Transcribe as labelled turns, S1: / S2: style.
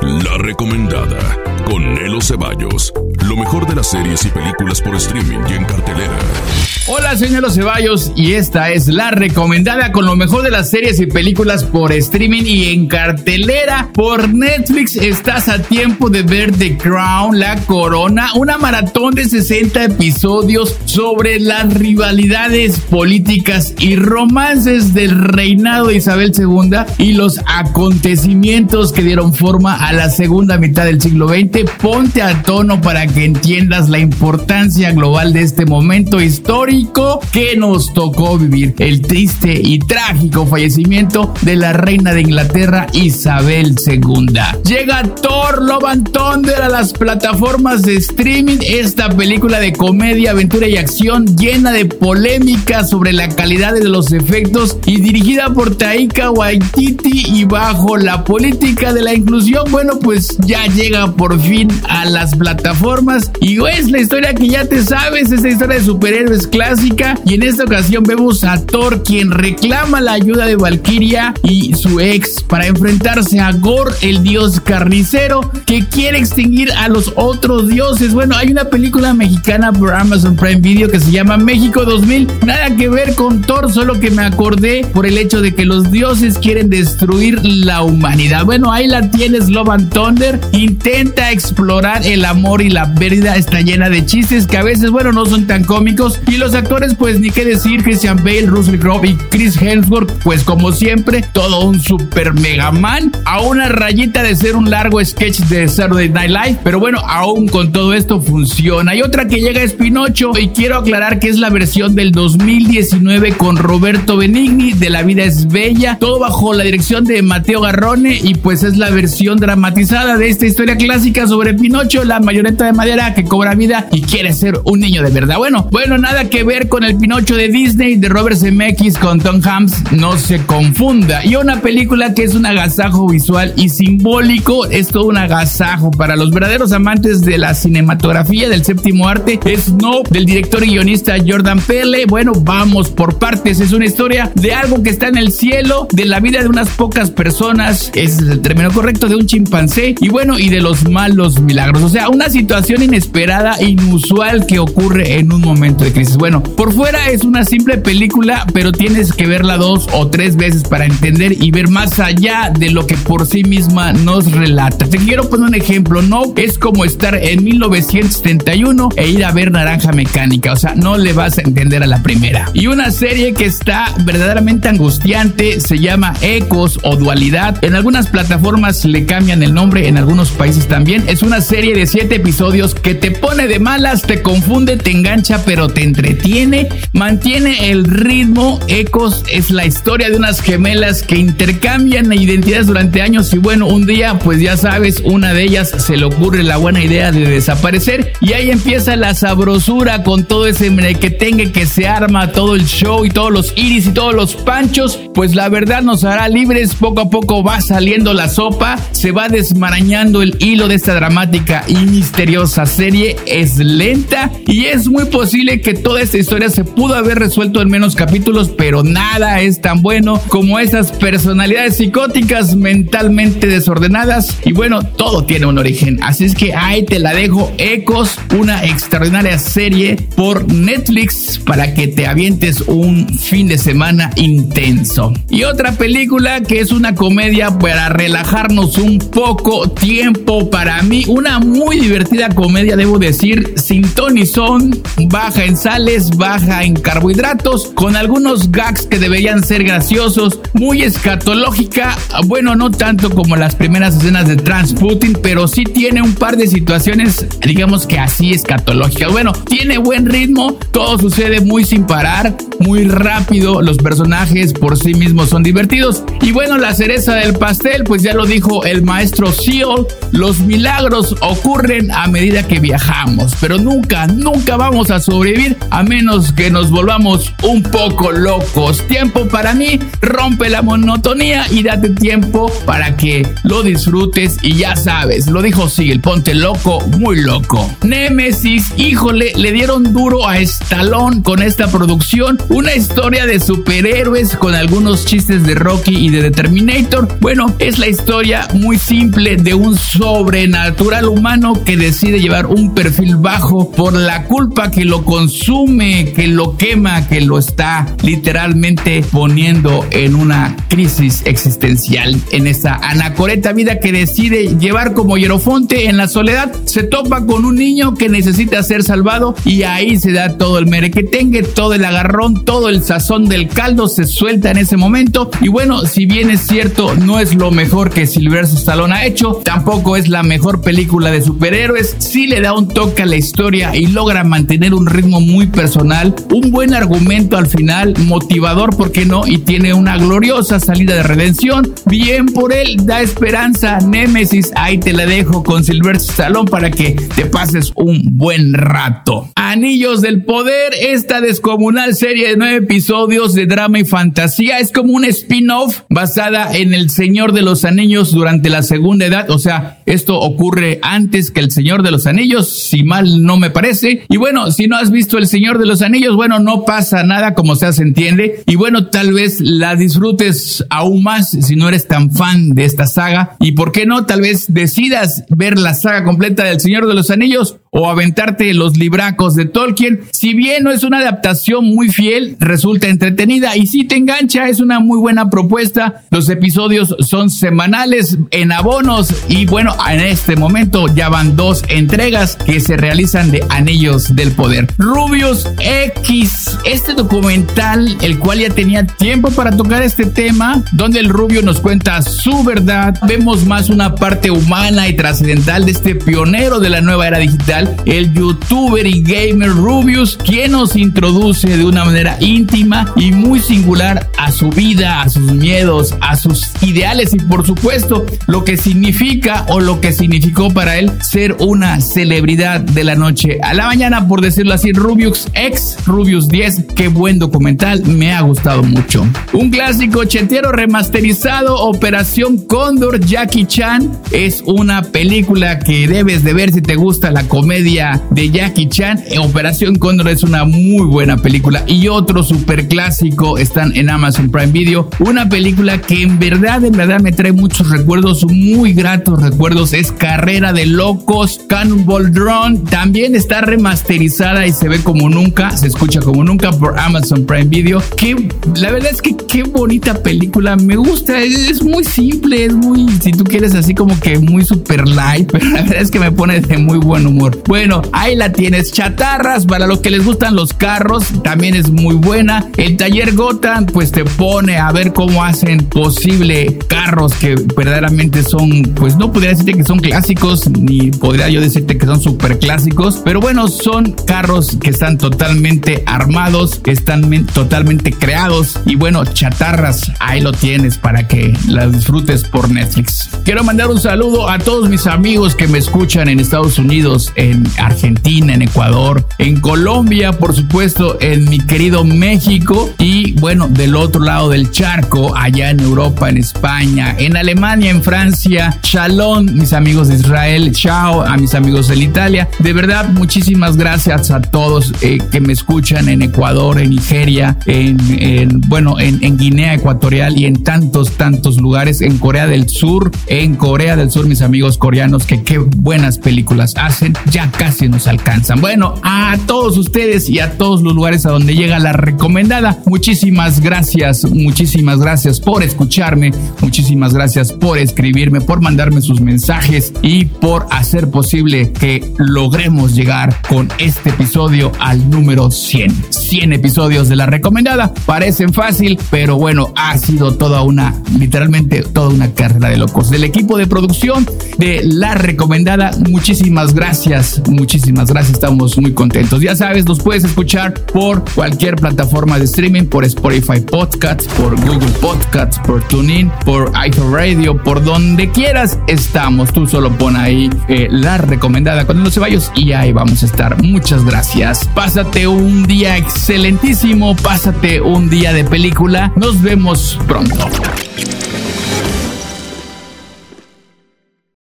S1: La Recomendada con Nelo Ceballos. Lo mejor de las series y películas por streaming y en cartelera.
S2: Hola, soy Ceballos y esta es La Recomendada con lo mejor de las series y películas por streaming y en cartelera. Por Netflix estás a tiempo de ver The Crown, La Corona, una maratón de 60 episodios sobre las rivalidades políticas y romances del reinado de Isabel II y los acontecimientos que dieron forma a la segunda mitad del siglo XX. Ponte a tono para que entiendas la importancia global de este momento histórico que nos tocó vivir. El triste y trágico fallecimiento de la reina de Inglaterra Isabel II. Llega Thor Love and Thunder a las plataformas de streaming. Esta película de comedia, aventura y acción llena de polémica sobre la calidad de los efectos y dirigida por Taika Waititi y bajo la política de la inclusión, bueno, pues ya llega por fin a las plataformas y es la historia que ya te sabes, esta historia de superhéroes y en esta ocasión vemos a Thor quien reclama la ayuda de Valkyria y su ex para enfrentarse a Gore, el dios carnicero que quiere extinguir a los otros dioses. Bueno, hay una película mexicana por Amazon Prime Video que se llama México 2000, nada que ver con Thor, solo que me acordé por el hecho de que los dioses quieren destruir la humanidad. Bueno, ahí la tienes, Love Thunder. Intenta explorar el amor y la pérdida. Está llena de chistes que a veces, bueno, no son tan cómicos. Y los actores, pues ni qué decir, Christian Bale, Russell Crowe y Chris Hemsworth, pues como siempre, todo un super mega man. A una rayita de ser un largo sketch de Saturday Night Live. Pero bueno, aún con todo esto funciona. Hay otra que llega es Pinocho. Y quiero aclarar que es la versión del 2019 con Roberto Benigni de La vida es bella. Todo bajo la dirección de Mateo Garrone. Y pues es la versión dramatizada de esta historia clásica sobre Pinocho, la mayoneta de madera que cobra vida y quiere ser un niño de verdad. Bueno, bueno, nada que ver con el Pinocho de Disney de Robert Zemeckis con Tom Hanks, no se confunda. Y una película que es un agasajo visual y simbólico, es todo un agasajo para los verdaderos amantes de la cinematografía del séptimo arte. Es no del director y guionista Jordan Pele. Bueno, vamos por partes. Es una historia de algo que está en el cielo, de la vida de unas pocas personas, ese es el término correcto, de un chimpancé y bueno, y de los malos milagros. O sea, una situación inesperada inusual que ocurre en un momento de crisis. Bueno, por fuera es una simple película, pero tienes que verla dos o tres veces para entender y ver más allá de lo que por sí misma nos relata. Te quiero poner un ejemplo, no es como estar en 1971 e ir a ver Naranja Mecánica, o sea, no le vas a entender a la primera. Y una serie que está verdaderamente angustiante se llama Ecos o Dualidad. En algunas plataformas le cambian el nombre, en algunos países también. Es una serie de siete episodios que te pone de malas, te confunde, te engancha, pero te entretiene, mantiene el ritmo. Ecos es la historia de unas gemelas que intercambian identidades durante años y bueno, un día, pues ya sabes, una de ellas se le ocurre la buena idea de desaparecer y ahí empieza la sabrosura con todo ese que tenga que se arma todo el show y todos los iris y todos los panchos, pues la verdad nos hará libres, poco a poco va saliendo la sopa, se va desmarañando el hilo de esta dramática y misteriosa serie, es lenta y es muy posible que toda esta historia se pudo haber resuelto en menos capítulos, pero nada es tan bueno como esas personalidades psicóticas mentalmente desordenadas y bueno, todo tiene un origen, así es que ahí te la dejo, Ecos, una extraordinaria serie por Netflix para que te avientes un fin de semana intenso. Y otra película que es una comedia para relajarnos un poco tiempo para mí, una muy divertida comedia debo decir, sin ton y son, baja en sales, baja en carbohidratos, con algunos gags que deberían ser graciosos, muy escatológica, bueno, no tanto como las primeras escenas de Transputin, pero sí tiene un par de situaciones, digamos que así escatológicas. Bueno, tiene buen ritmo, todo sucede muy sin parar, muy rápido, los personajes por sí mismos son divertidos. Y bueno, la cereza del pastel, pues ya lo dijo el maestro Seal, los milagros ocurren a medida que viajamos, pero nunca, nunca vamos a sobrevivir a menos que nos volvamos un poco locos. Tiempo para mí, rompe la monotonía y date tiempo para que lo disfrutes y ya sabes, lo dijo el ponte loco, muy loco. Nemesis, híjole, le dieron duro a Stallone con esta producción, una historia de superhéroes con algunos chistes de Rocky y de The Terminator. Bueno, es la historia muy simple de un sobrenatural humano que decide llevar un perfil bajo por la culpa que lo consume, que lo quema, que lo está literalmente poniendo en una crisis existencial en esa anacoreta vida que decide llevar como hierofonte en la soledad. Se topa con un niño que necesita ser salvado y ahí se da todo el merequetengue, todo el agarrón, todo el sazón del caldo se suelta en ese momento. Y bueno, si bien es cierto, no es lo mejor que Sylvester Stallone ha hecho, tampoco es la mejor película de superhéroes, sí le da un toque a la historia y logra mantener un ritmo muy personal, un buen argumento al final, motivador, ¿por qué no? Y tiene una gloriosa salida de redención. Bien por él, da esperanza. Nemesis, ahí te la dejo con Sylvester Stallone para que te pases un buen rato. Anillos del Poder, esta descomunal serie de nueve episodios de drama y fantasía, es como un spin-off basada en El Señor de los Anillos durante la Segunda Edad, o sea, esto ocurre antes que El Señor de los Anillos, si mal no me parece. Y bueno, si no has visto El Señor de los Anillos, bueno, no pasa nada como sea, se entiende. Y bueno, tal vez la disfrutes aún más si no eres tan fan de esta saga. Y por qué no, tal vez decidas ver la saga completa del Señor de los Anillos o aventarte los libracos de Tolkien. Si bien no es una adaptación muy fiel, resulta entretenida y si te engancha, es una muy buena propuesta. Los episodios son semanales en abonos y bueno, en este momento ya van dos entregas que se realizan de Anillos del Poder. Rubius X, este documental, el cual ya tenía tiempo para tocar este tema, donde el rubio nos cuenta su verdad. Vemos más una parte humana y trascendental de este pionero de la nueva era digital el youtuber y gamer Rubius, quien nos introduce de una manera íntima y muy singular a su vida, a sus miedos, a sus ideales y por supuesto lo que significa o lo que significó para él ser una celebridad de la noche a la mañana, por decirlo así, Rubius X, Rubius 10, qué buen documental, me ha gustado mucho. Un clásico chetero remasterizado, Operación Cóndor, Jackie Chan, es una película que debes de ver si te gusta la comedia de Jackie Chan. Operación Cóndor es una muy buena película y otro super clásico están en Amazon Prime Video. Una película que en verdad, en verdad me trae muchos recuerdos, muy gratos recuerdos. Es Carrera de Locos, Cannonball Drone. También está remasterizada y se ve como nunca, se escucha como nunca por Amazon Prime Video. Que la verdad es que qué bonita película. Me gusta, es, muy simple, es muy, si tú quieres así como que muy super light, pero la verdad es que me pone de muy buen humor. Bueno, ahí la tienes. Chatarras para los que les gustan los carros, también es muy buena. El taller Gotham, pues te pone a ver cómo hacen posible carros que verdaderamente son, pues no podría decirte que son clásicos, ni podría yo decirte que son súper clásicos, pero bueno, son carros que están totalmente armados, están totalmente creados. Y bueno, chatarras, ahí lo tienes para que las disfrutes por Netflix. Quiero mandar un saludo a todos mis amigos que me escuchan en Estados Unidos, en Argentina, en Ecuador, en Colombia, por supuesto, en mi querido México y bueno, del otro lado del charco, allá en Europa, en España, en Alemania, en Francia. Shalom, mis amigos de Israel. Chao a mis amigos de Italia. De verdad, muchísimas gracias a todos eh, que me escuchan en Ecuador, en Nigeria, en, bueno, en, en Guinea Ecuatorial y en tantos, tantos lugares, en Corea del Sur, en Corea del Sur, mis amigos coreanos, que qué buenas películas hacen. Ya casi nos alcanzan. Bueno, a todos ustedes y a todos los lugares a donde llega la recomendada, muchísimas gracias, muchísimas gracias por escucharme, muchísimas gracias por escribirme, por mandarme sus mensajes y por hacer posible que logremos llegar con este episodio al número 100. 100 episodios de la recomendada. Parecen fácil, pero bueno, ha sido toda una, literalmente toda una carrera de locos. Del equipo de producción de la recomendada, muchísimas gracias muchísimas gracias. Estamos muy contentos. Ya sabes, nos puedes escuchar por cualquier plataforma de streaming, por Spotify Podcasts, por Google Podcasts, por TuneIn, por iHeartRadio, por donde quieras estamos. Tú solo pon ahí eh, la recomendada con los ceballos y ahí vamos a estar. Muchas gracias. Pásate un día excelentísimo, pásate un día de película. Nos vemos pronto.